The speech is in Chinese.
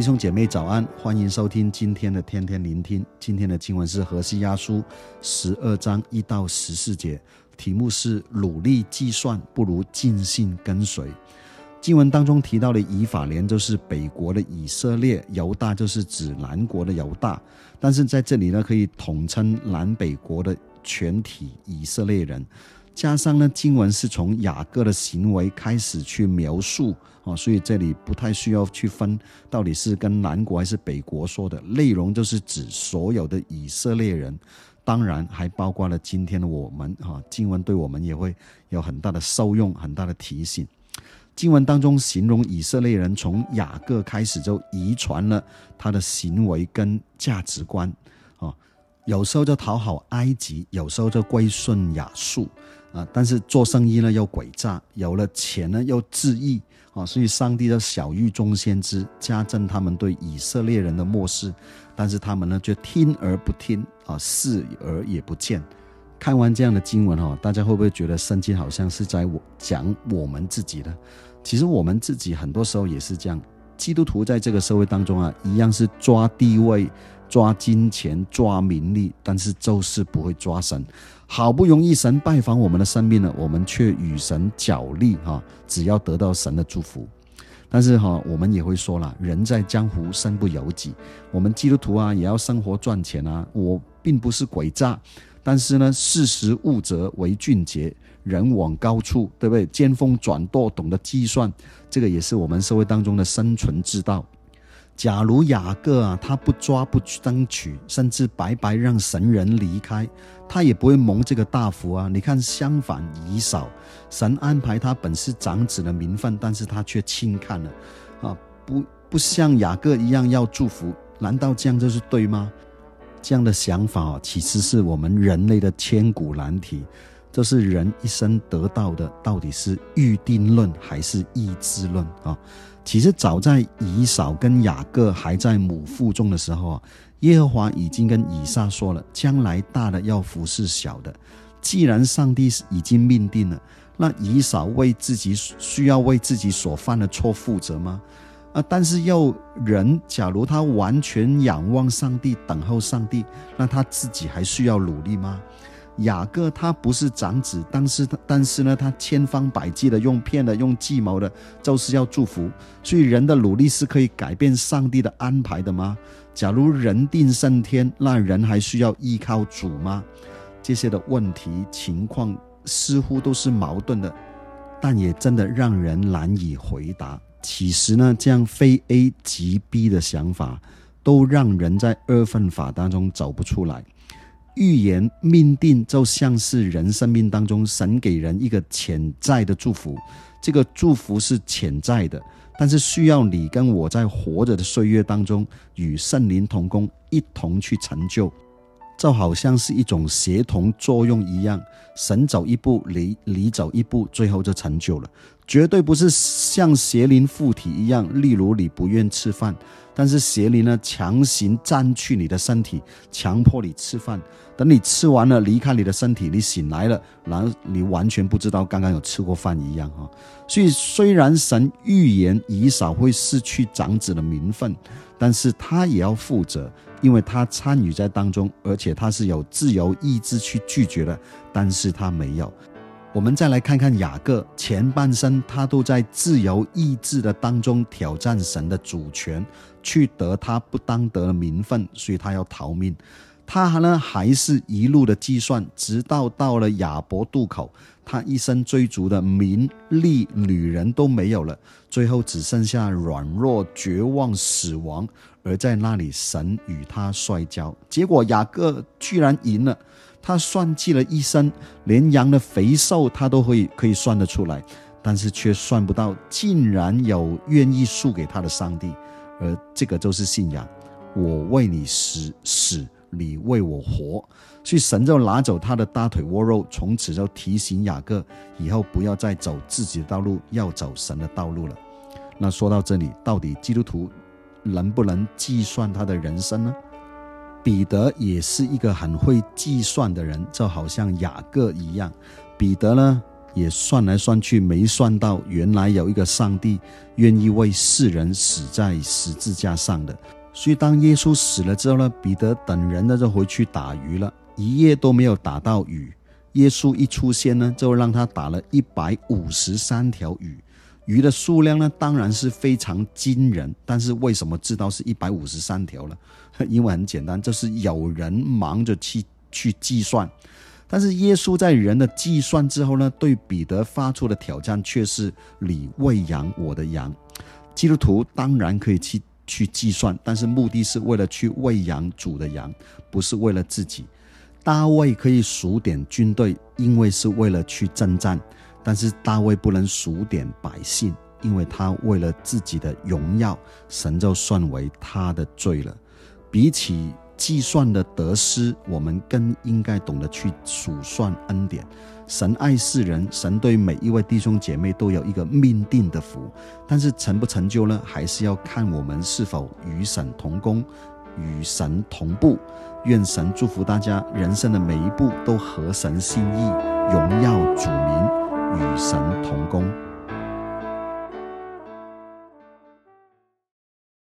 弟兄姐妹早安，欢迎收听今天的天天聆听。今天的经文是何西阿书十二章一到十四节，题目是努力计算不如尽心跟随。经文当中提到的以法莲就是北国的以色列，犹大就是指南国的犹大，但是在这里呢，可以统称南北国的全体以色列人。加上呢，经文是从雅各的行为开始去描述啊，所以这里不太需要去分到底是跟南国还是北国说的，内容就是指所有的以色列人，当然还包括了今天的我们啊。经文对我们也会有很大的受用，很大的提醒。经文当中形容以色列人从雅各开始就遗传了他的行为跟价值观啊，有时候就讨好埃及，有时候就归顺亚述。啊！但是做生意呢又诡诈，有了钱呢又自义啊！所以上帝的晓諭众先知，加增他们对以色列人的漠视，但是他们呢却听而不听啊，视而也不见。看完这样的经文哈，大家会不会觉得圣经好像是在我讲我们自己呢？其实我们自己很多时候也是这样。基督徒在这个社会当中啊，一样是抓地位、抓金钱、抓名利，但是就是不会抓神。好不容易神拜访我们的生命了，我们却与神角力哈，只要得到神的祝福。但是哈，我们也会说了，人在江湖身不由己。我们基督徒啊，也要生活赚钱啊。我并不是鬼诈，但是呢，识时务则为俊杰，人往高处，对不对？尖峰转舵，懂得计算，这个也是我们社会当中的生存之道。假如雅各啊，他不抓不争取，甚至白白让神人离开，他也不会蒙这个大福啊！你看，相反以扫，神安排他本是长子的名分，但是他却轻看了啊！不不像雅各一样要祝福，难道这样就是对吗？这样的想法啊，其实是我们人类的千古难题，这是人一生得到的到底是预定论还是意志论啊？其实早在以扫跟雅各还在母腹中的时候啊，耶和华已经跟以撒说了，将来大的要服侍小的。既然上帝已经命定了，那以扫为自己需要为自己所犯的错负责吗？啊，但是要人，假如他完全仰望上帝，等候上帝，那他自己还需要努力吗？雅各他不是长子，但是但是呢，他千方百计的用骗的、用计谋的，就是要祝福。所以人的努力是可以改变上帝的安排的吗？假如人定胜天，那人还需要依靠主吗？这些的问题情况似乎都是矛盾的，但也真的让人难以回答。其实呢，这样非 A 即 B 的想法，都让人在二分法当中走不出来。预言命定就像是人生命当中神给人一个潜在的祝福，这个祝福是潜在的，但是需要你跟我在活着的岁月当中与圣灵同工，一同去成就，就好像是一种协同作用一样，神走一步，你你走一步，最后就成就了。绝对不是像邪灵附体一样，例如你不愿吃饭，但是邪灵呢强行占据你的身体，强迫你吃饭。等你吃完了，离开你的身体，你醒来了，然后你完全不知道刚刚有吃过饭一样哈。所以虽然神预言以扫会失去长子的名分，但是他也要负责，因为他参与在当中，而且他是有自由意志去拒绝的，但是他没有。我们再来看看雅各前半生，他都在自由意志的当中挑战神的主权，去得他不当得的名分，所以他要逃命。他呢还是一路的计算，直到到了雅博渡口，他一生追逐的名利、女人都没有了，最后只剩下软弱、绝望、死亡。而在那里，神与他摔跤，结果雅各居然赢了。他算计了一生，连羊的肥瘦他都会可以算得出来，但是却算不到，竟然有愿意输给他的上帝，而这个就是信仰。我为你死，死，你为我活，所以神就拿走他的大腿窝肉，从此就提醒雅各，以后不要再走自己的道路，要走神的道路了。那说到这里，到底基督徒能不能计算他的人生呢？彼得也是一个很会计算的人，就好像雅各一样。彼得呢，也算来算去没算到，原来有一个上帝愿意为世人死在十字架上的。所以当耶稣死了之后呢，彼得等人呢就回去打鱼了，一夜都没有打到鱼。耶稣一出现呢，就让他打了一百五十三条鱼。鱼的数量呢，当然是非常惊人，但是为什么知道是一百五十三条呢？因为很简单，就是有人忙着去去计算，但是耶稣在人的计算之后呢，对彼得发出的挑战却是你喂养我的羊。基督徒当然可以去去计算，但是目的是为了去喂养主的羊，不是为了自己。大卫可以数点军队，因为是为了去征战。但是大卫不能数点百姓，因为他为了自己的荣耀，神就算为他的罪了。比起计算的得失，我们更应该懂得去数算恩典。神爱世人，神对每一位弟兄姐妹都有一个命定的福，但是成不成就呢？还是要看我们是否与神同工，与神同步。愿神祝福大家，人生的每一步都合神心意，荣耀主名。与神同工